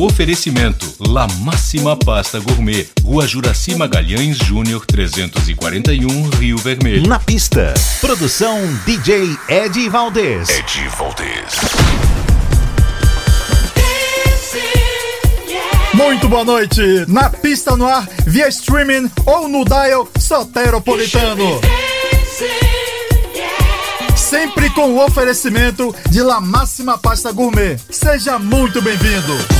Oferecimento La Máxima Pasta Gourmet, Rua Juraci Magalhães Júnior 341, Rio Vermelho. Na pista. Produção DJ Ed Valdez. Ed Valdez. Muito boa noite. Na pista no ar, via streaming ou no dial Soteropolitano. Sempre com o oferecimento de La Máxima Pasta Gourmet. Seja muito bem-vindo.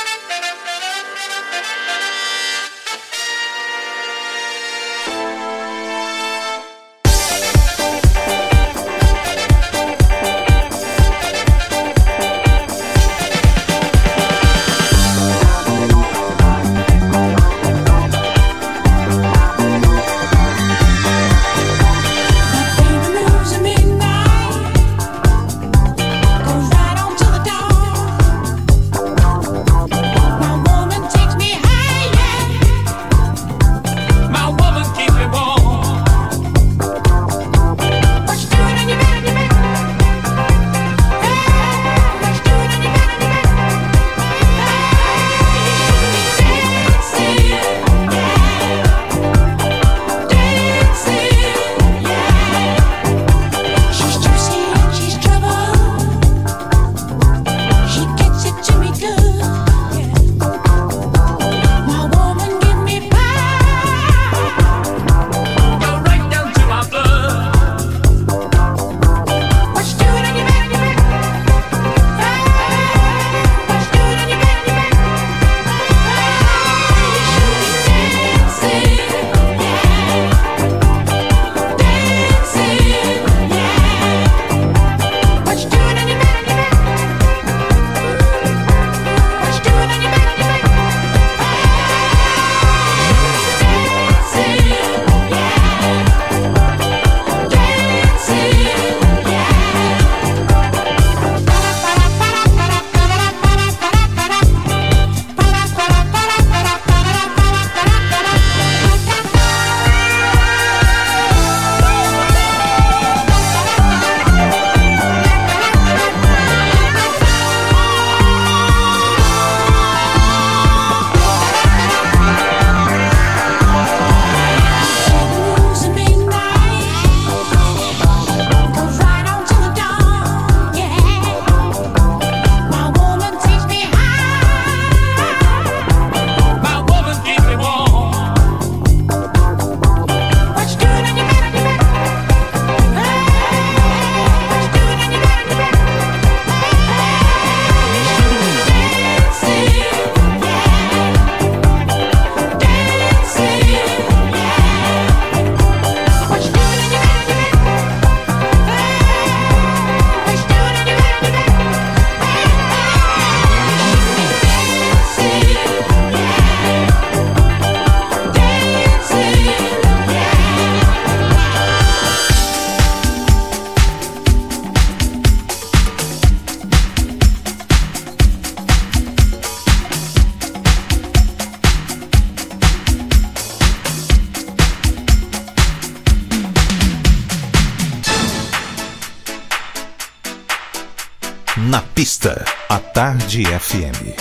Tarde FM.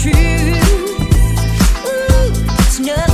truth. Mm, it's not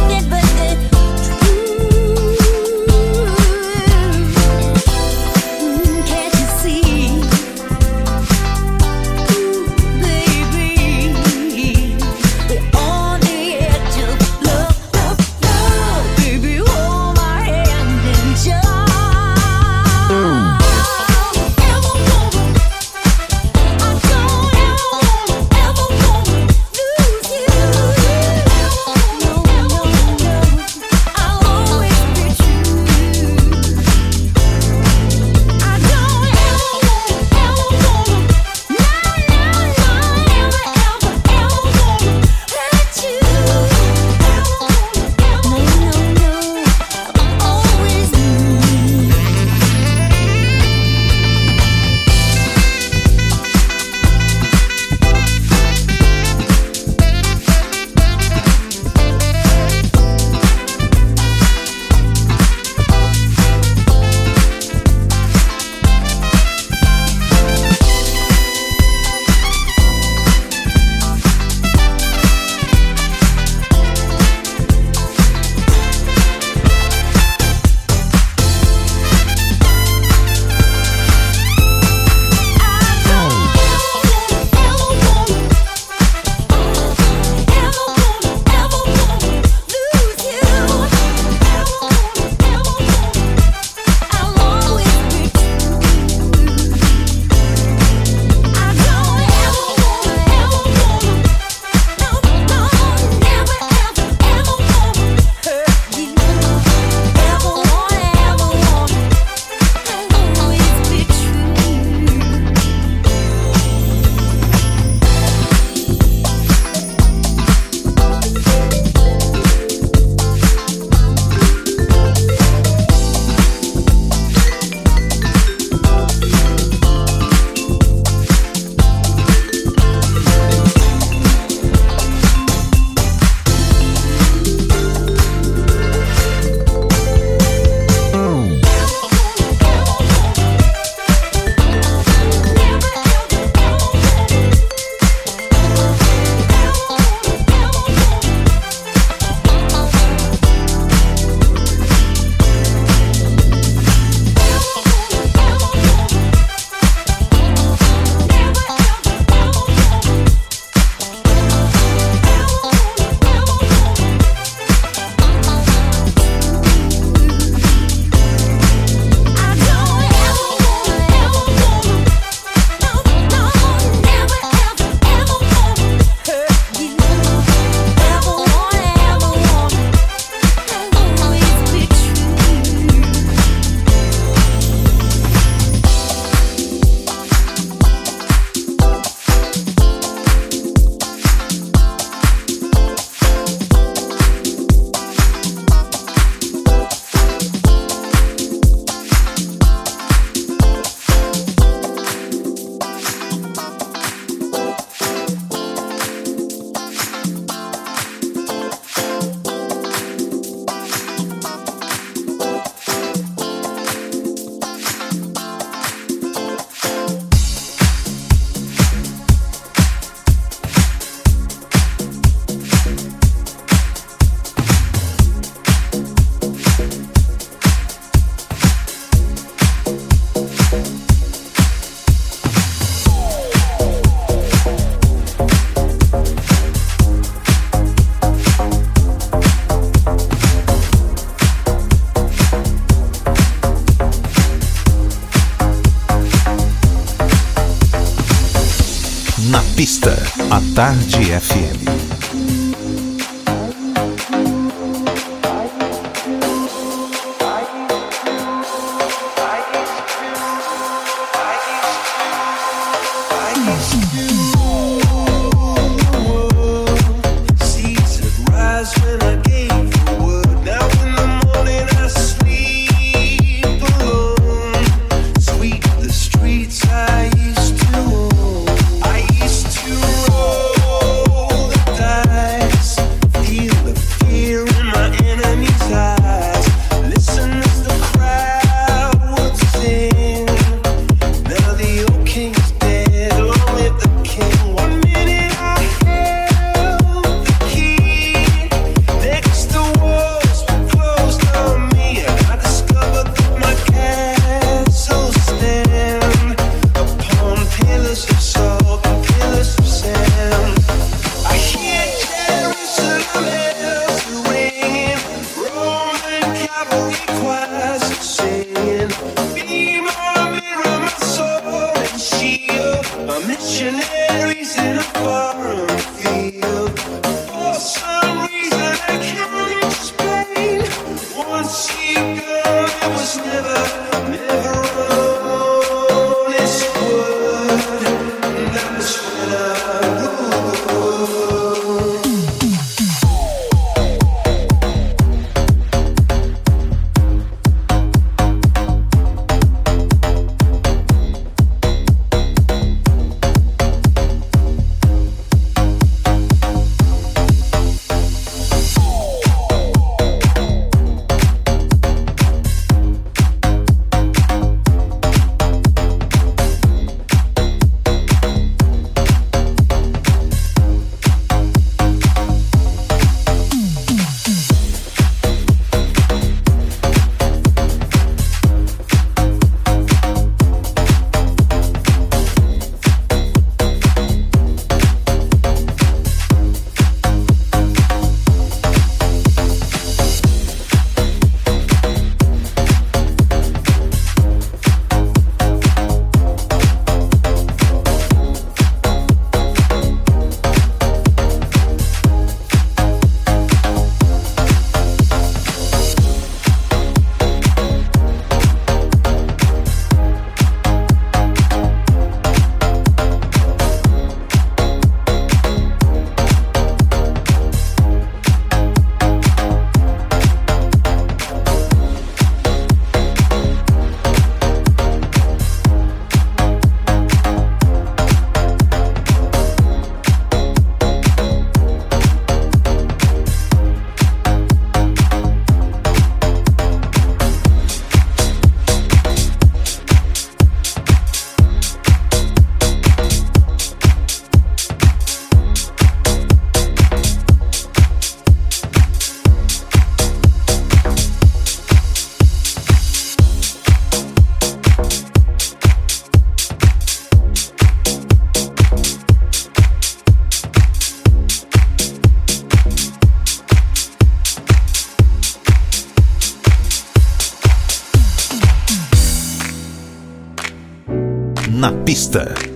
Tarde FM.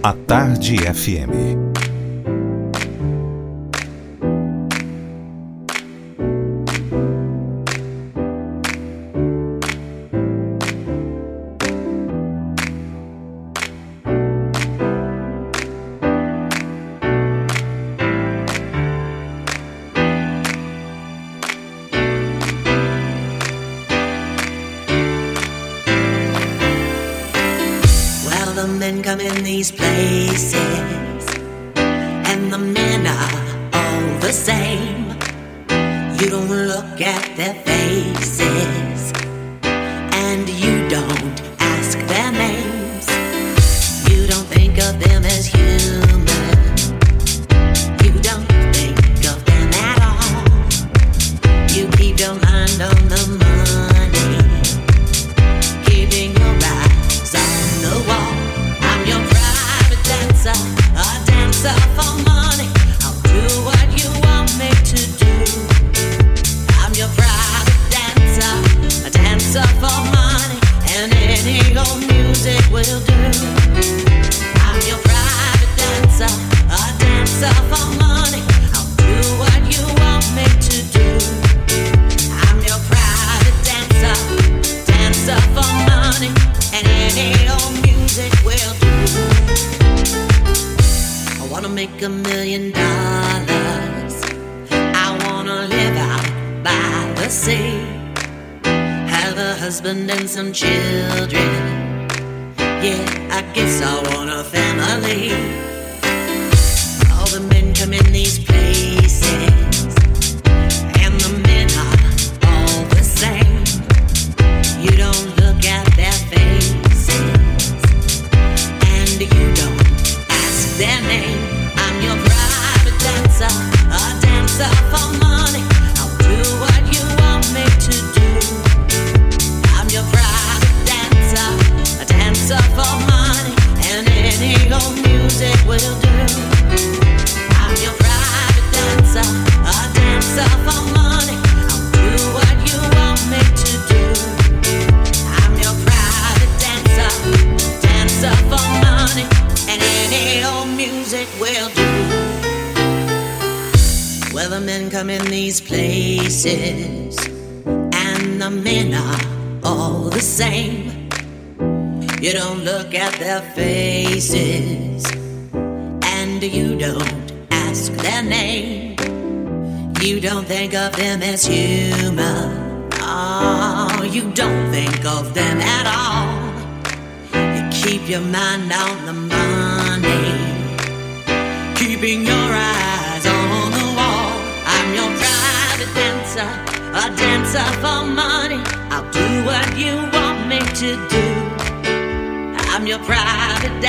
A Tarde FM.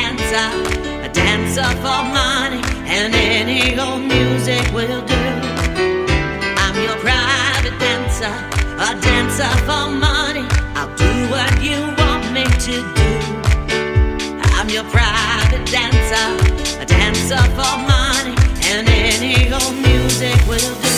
dancer, a dancer for money, and any old music will do. I'm your private dancer, a dancer for money. I'll do what you want me to do. I'm your private dancer, a dancer for money, and any old music will do.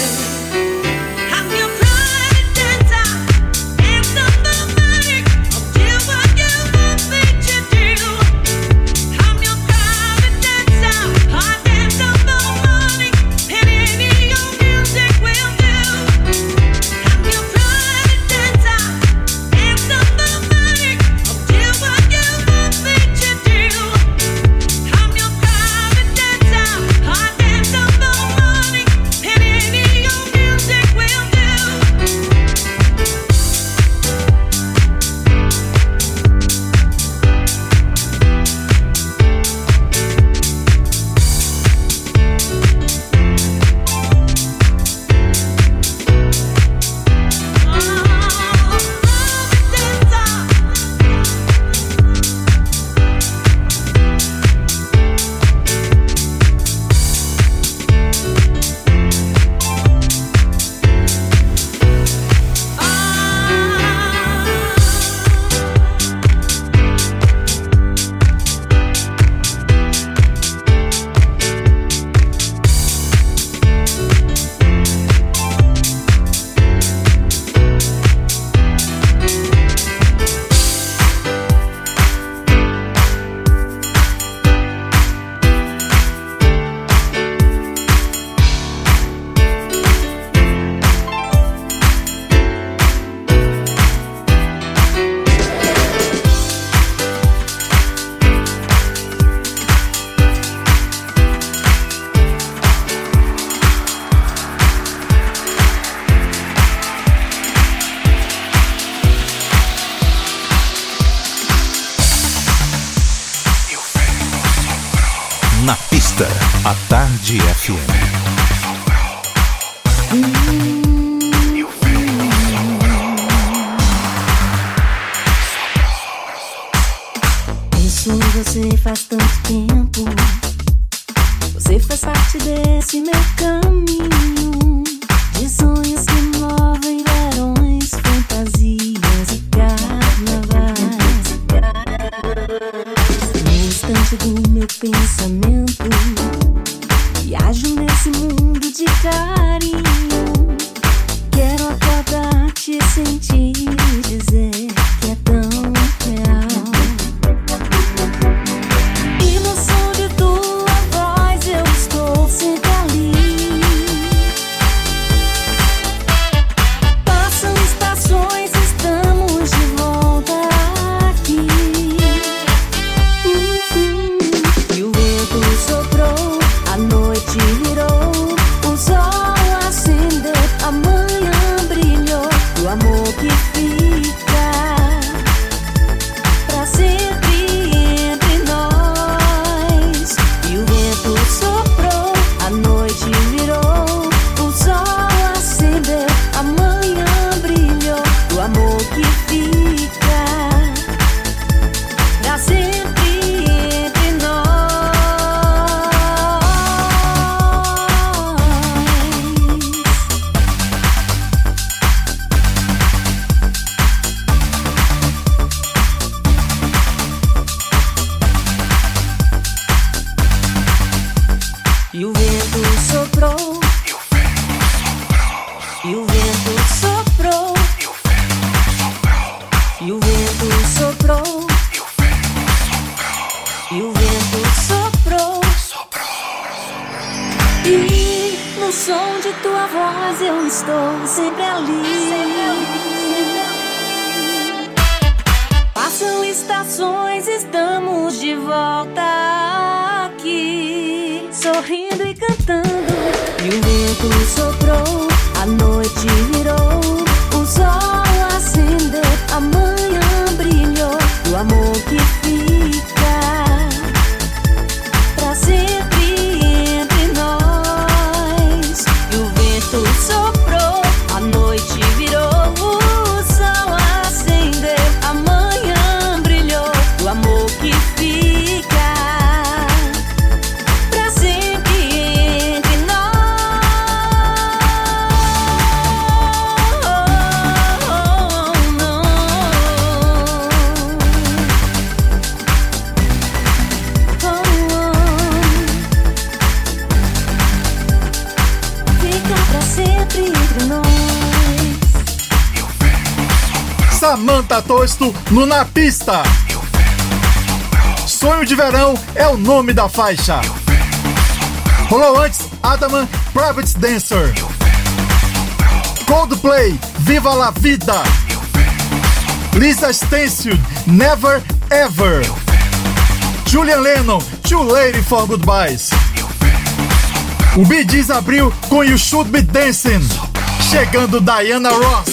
así. o nome da faixa. Rolou antes Adaman Private Dancer. Coldplay, Viva la Vida. Lisa Stansfield, Never Ever. Julian Lennon, Too Lady for Goodbyes. O Bee Gees abriu com You Should Be Dancing. Chegando Diana Ross.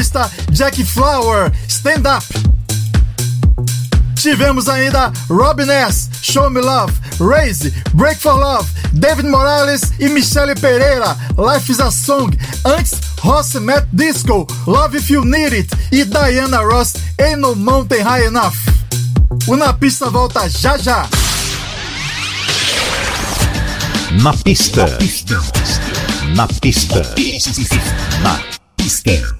Na Pista, Jack Flower, Stand Up. Tivemos ainda Robin S, Show Me Love, Raise, Break for Love, David Morales e Michelle Pereira, Life is a Song. Antes, Ross Matt Disco, Love If You Need It e Diana Ross, Ain't No Mountain High Enough. O Na Pista volta já já. Na pista. Na pista. Na pista. Na pista.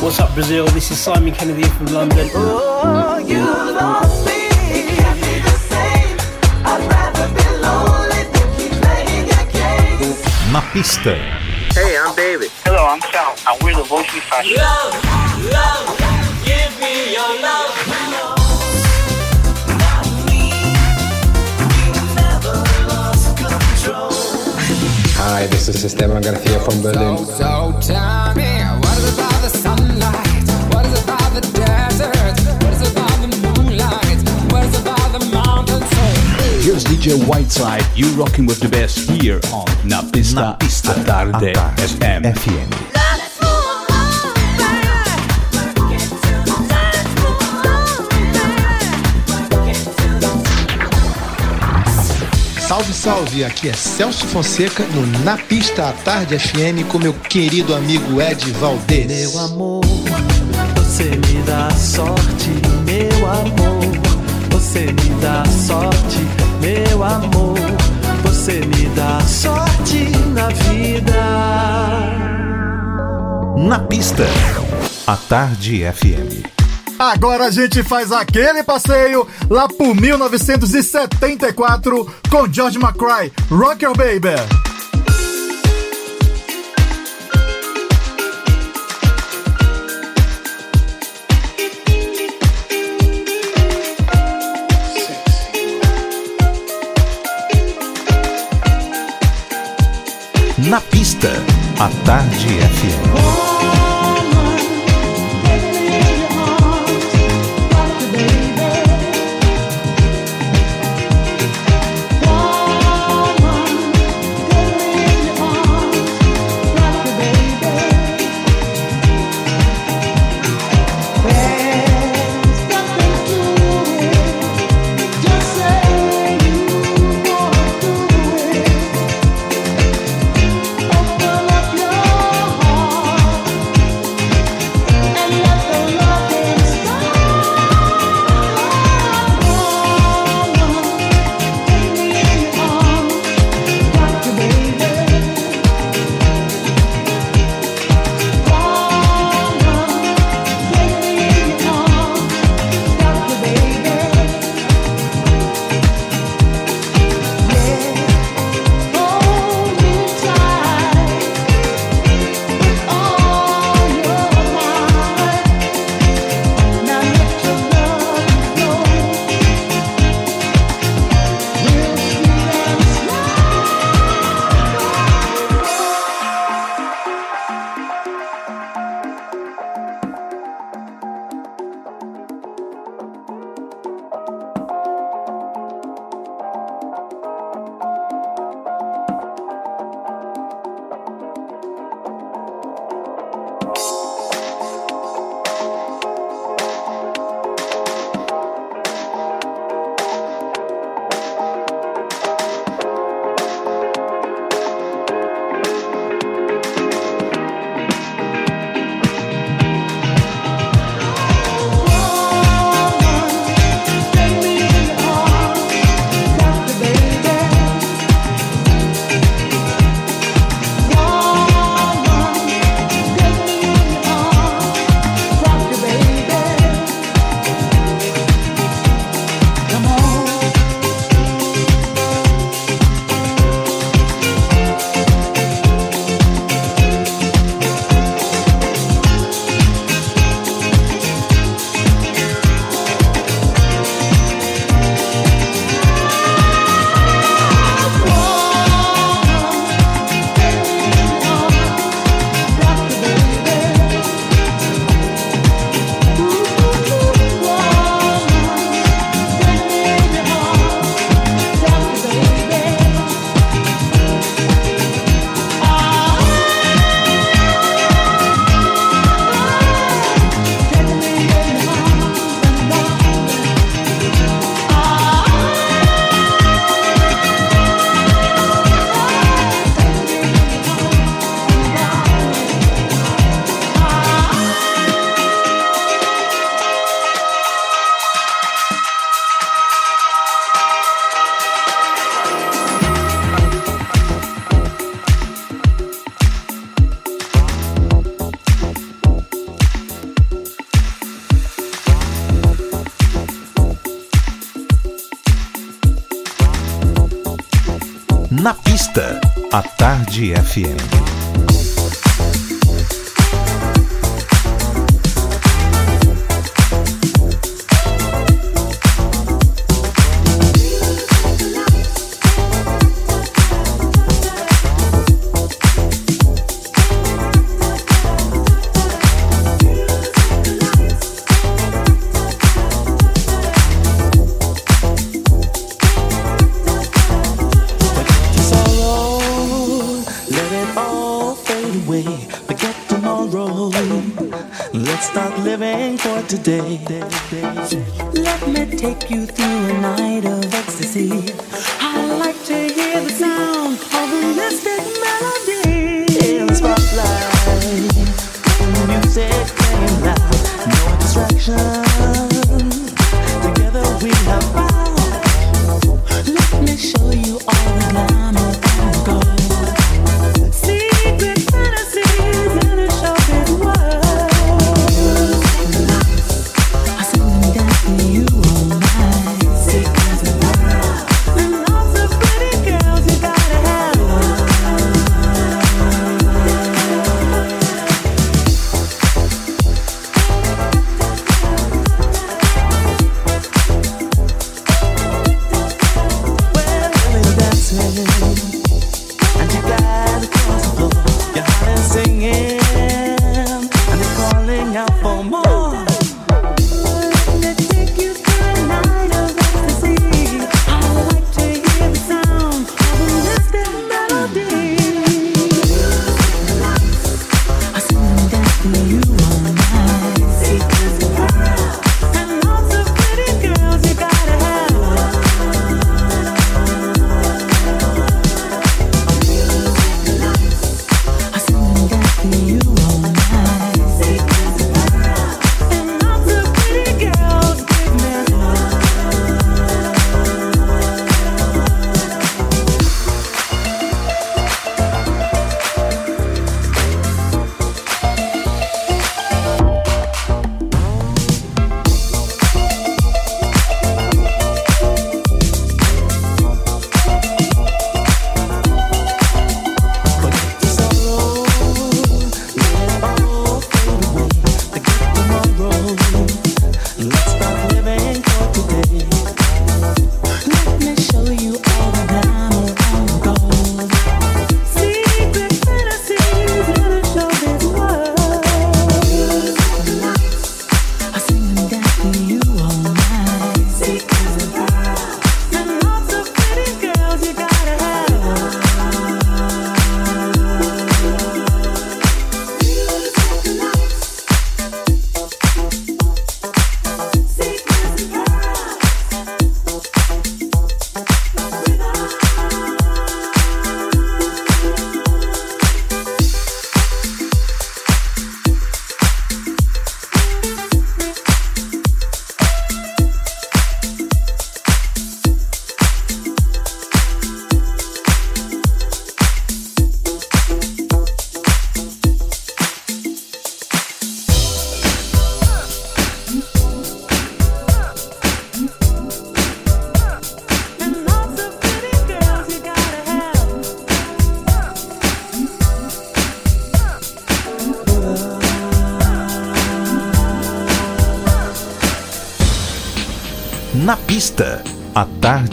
What's up, Brazil? This is Simon Kennedy from London. Oh, you lost me. Na pista. Hey, I'm David. Hello, I'm Sal, and we're the Voice Fashion. Love, love, give me your love. Hi, this is Esteban Garcia from Berlin. So tell me, what is about the sunlight? What is about the desert? What is about the moonlight? What is about the mountain soul? Here's DJ Whiteside, you rocking with the best here on Napista, Na pista. a Tarde A Tarde FM. FM. Salve, salve! Aqui é Celso Fonseca no Na Pista à Tarde FM com meu querido amigo Ed Valdez. Meu amor, você me dá sorte, meu amor. Você me dá sorte, meu amor. Você me dá sorte na vida. Na pista, a Tarde FM. Agora a gente faz aquele passeio lá por 1974 com George McCrae, Rock Your Baby. Na pista, a Tarde FM.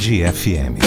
Tarde FM.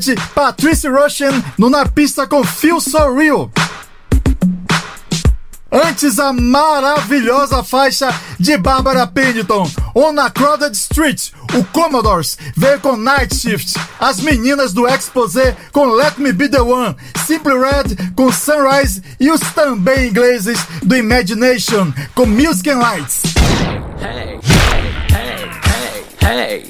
intérprete Patricia Rushen no Na Pista com Feel So Real. Antes a maravilhosa faixa de Barbara Pennington, On a Crowded Street, o Commodores veio com Night Shift, as meninas do Exposé com Let Me Be The One, Simply Red com Sunrise e os também ingleses do Imagination com Music and Lights. Hey, hey, hey, hey,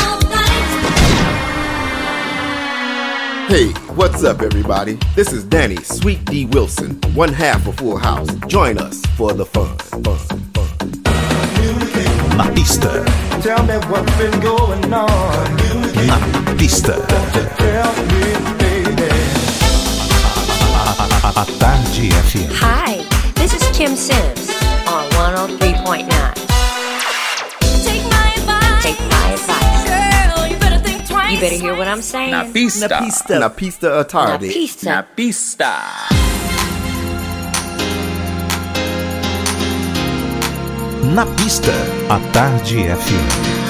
Hey, what's up, everybody? This is Danny Sweet D Wilson, one half of Full House. Join us for the fun, fun, fun. Na Tell me what's been going on. na. Tell me, baby. A, a, a tarde FM. Hi, this is Kim Sims on 103.9. Take You better hear what I'm saying. Na pista. Na pista. Na pista a tarde. Na pista. Na pista. Na pista, a tarde FM.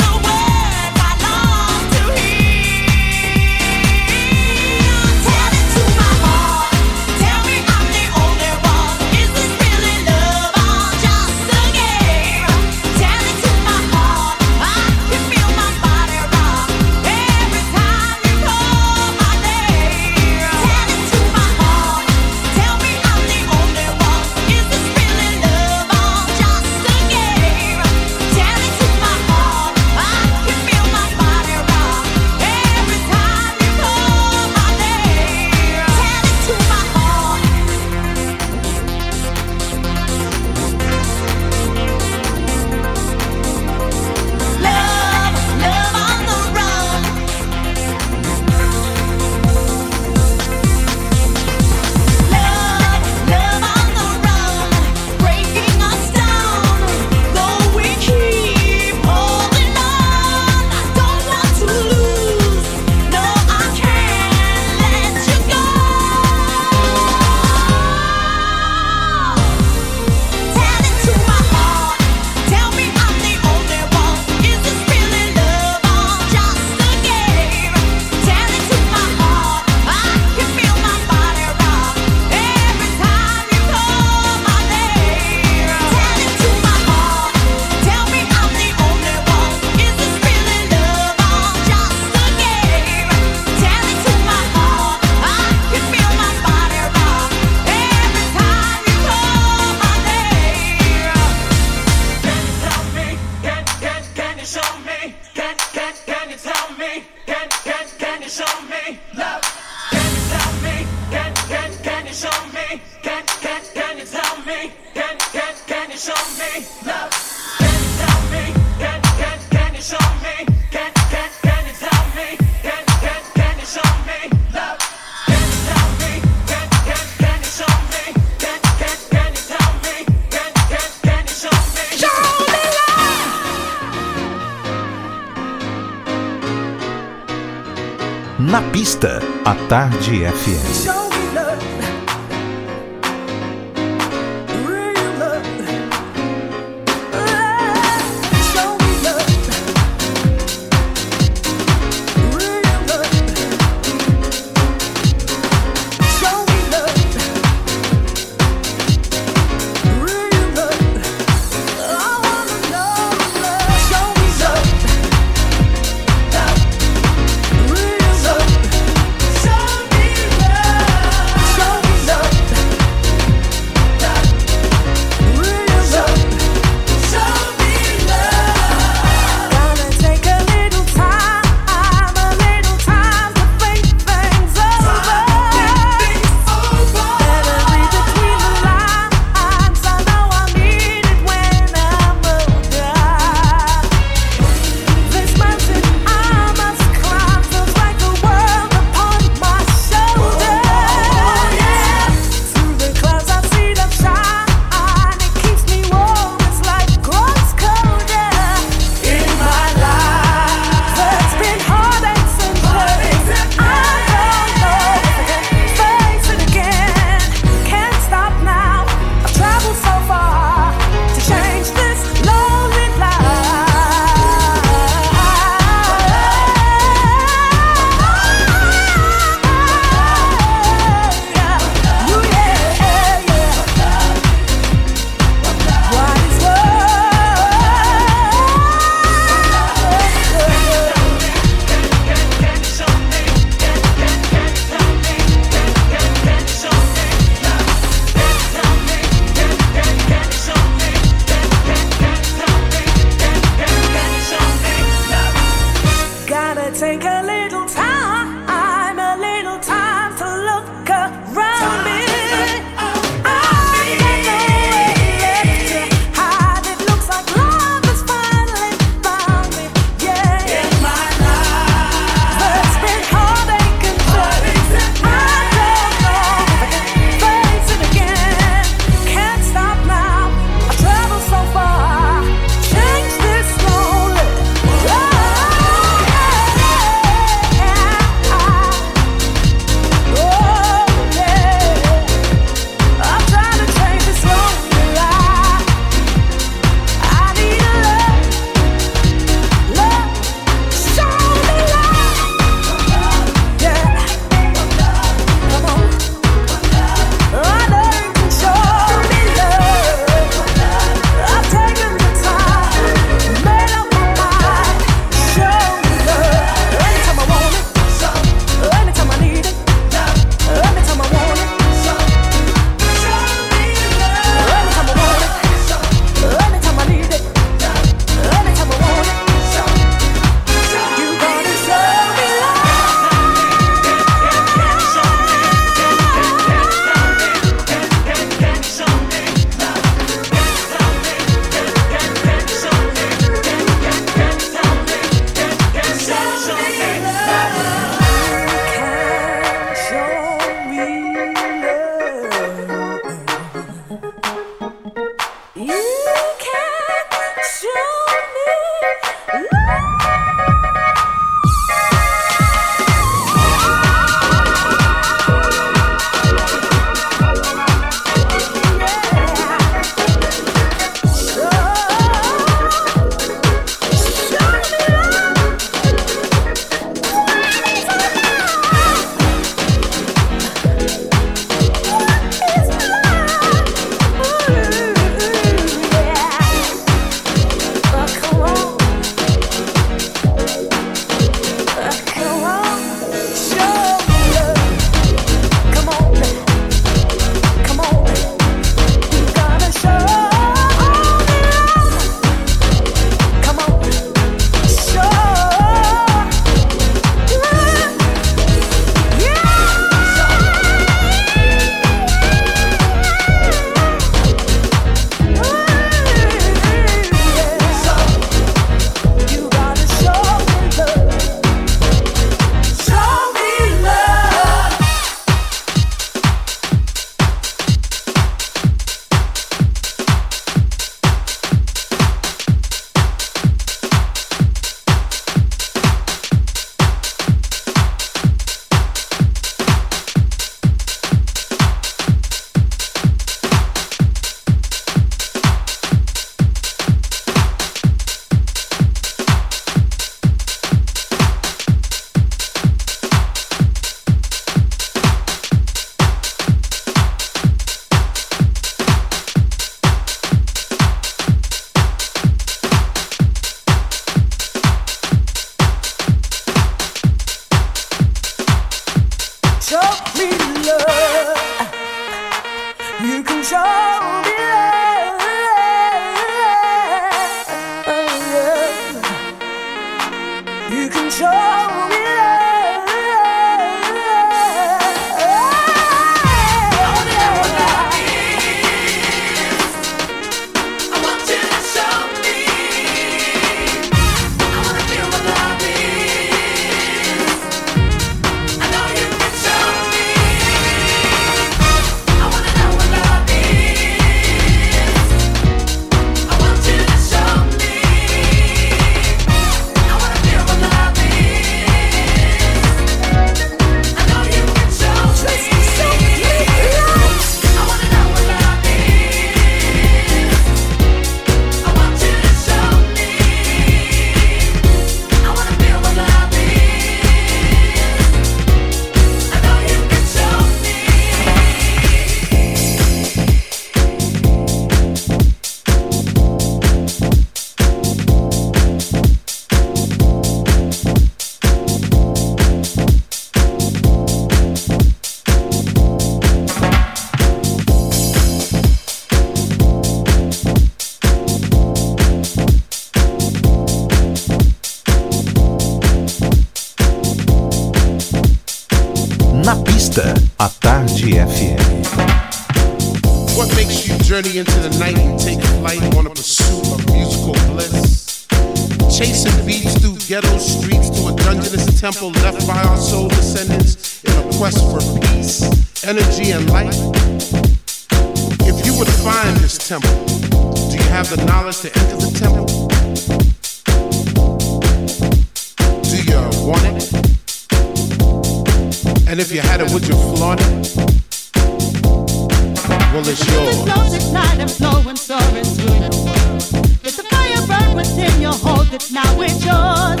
it, now it's yours.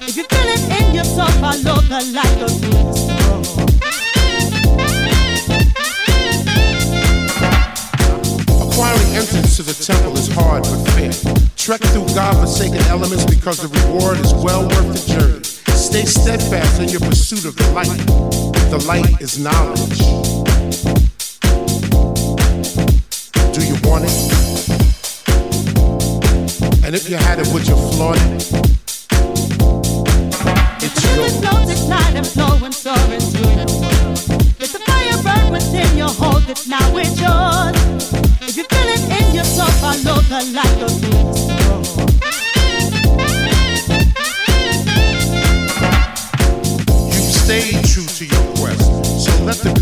If you feel it in yourself, follow the light of Jesus. Acquiring entrance to the temple is hard but fair. Trek through God-forsaken elements because the reward is well worth the journey. Stay steadfast in your pursuit of the light. The light is knowledge. And if you had it, would you flaunt it? It's your flows ignite and flow and soar into you. Let the fire burn within you, hold it now, it's yours. If you feel it in yourself, follow the light of you. You've stayed true to your quest, so let the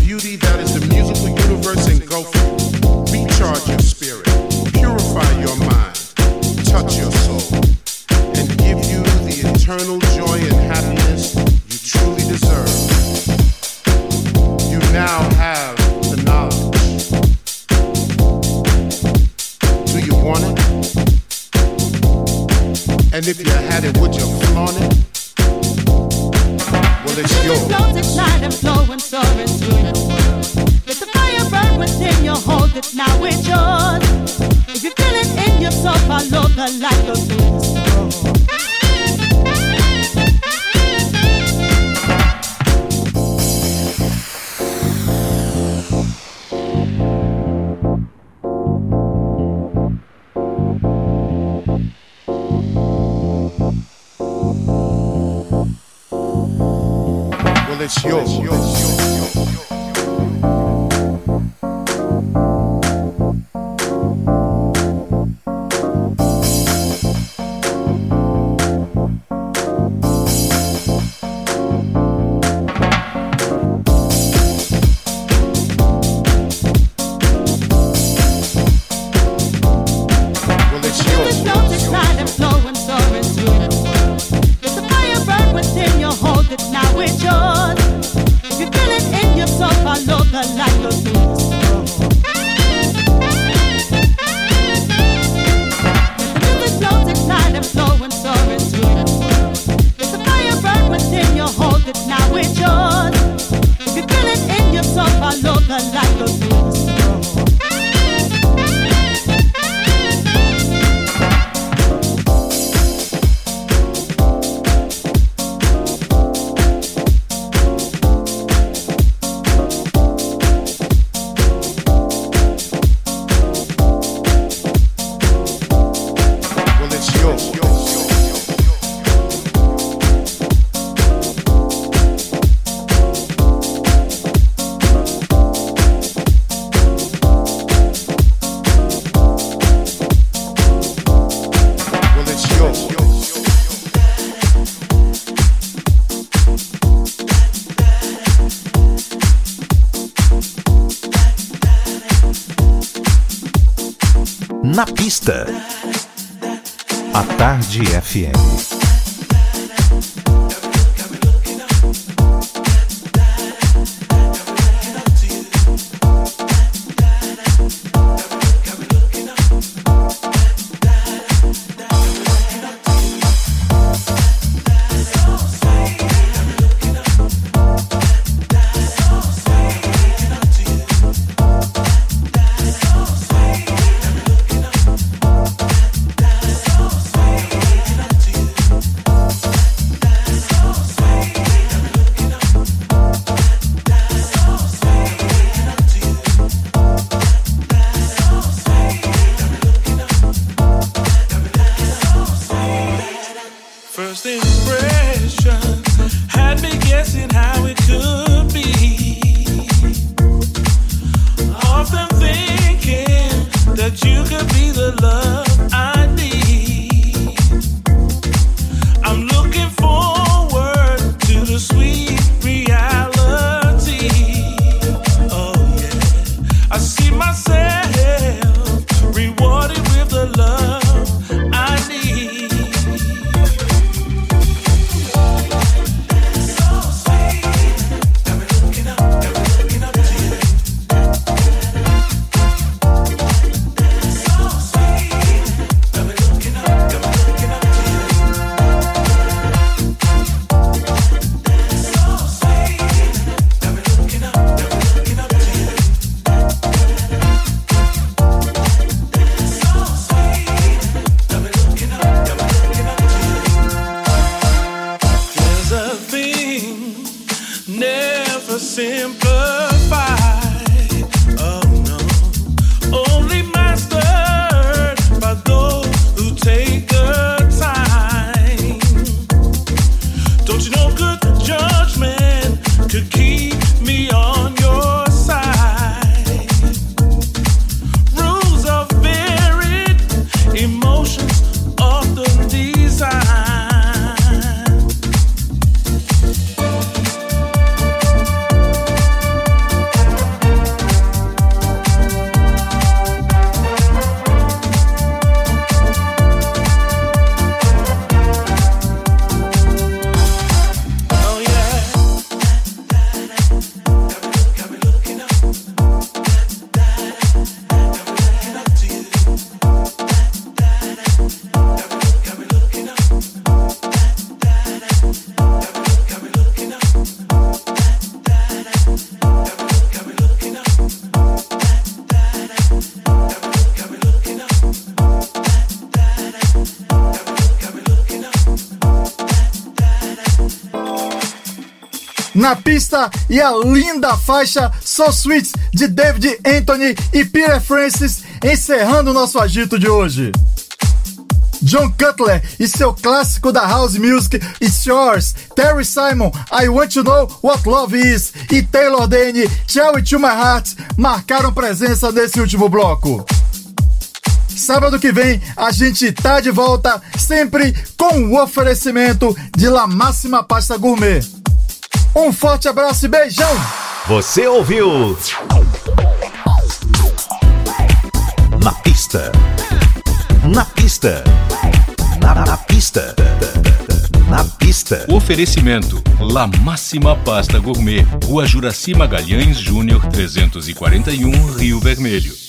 e a linda faixa So Sweet de David Anthony e Peter Francis encerrando o nosso agito de hoje. John Cutler e seu clássico da house music It's Yours, Terry Simon, I Want to Know What Love Is e Taylor Dane, Tell It To My Heart marcaram presença nesse último bloco. Sábado que vem a gente tá de volta, sempre com o oferecimento de La Máxima Pasta Gourmet. Um forte abraço e beijão! Você ouviu? Na pista. Na pista. Na, na pista. Na pista. Oferecimento: La Máxima Pasta Gourmet, Rua Juraci Magalhães Júnior 341, Rio Vermelho.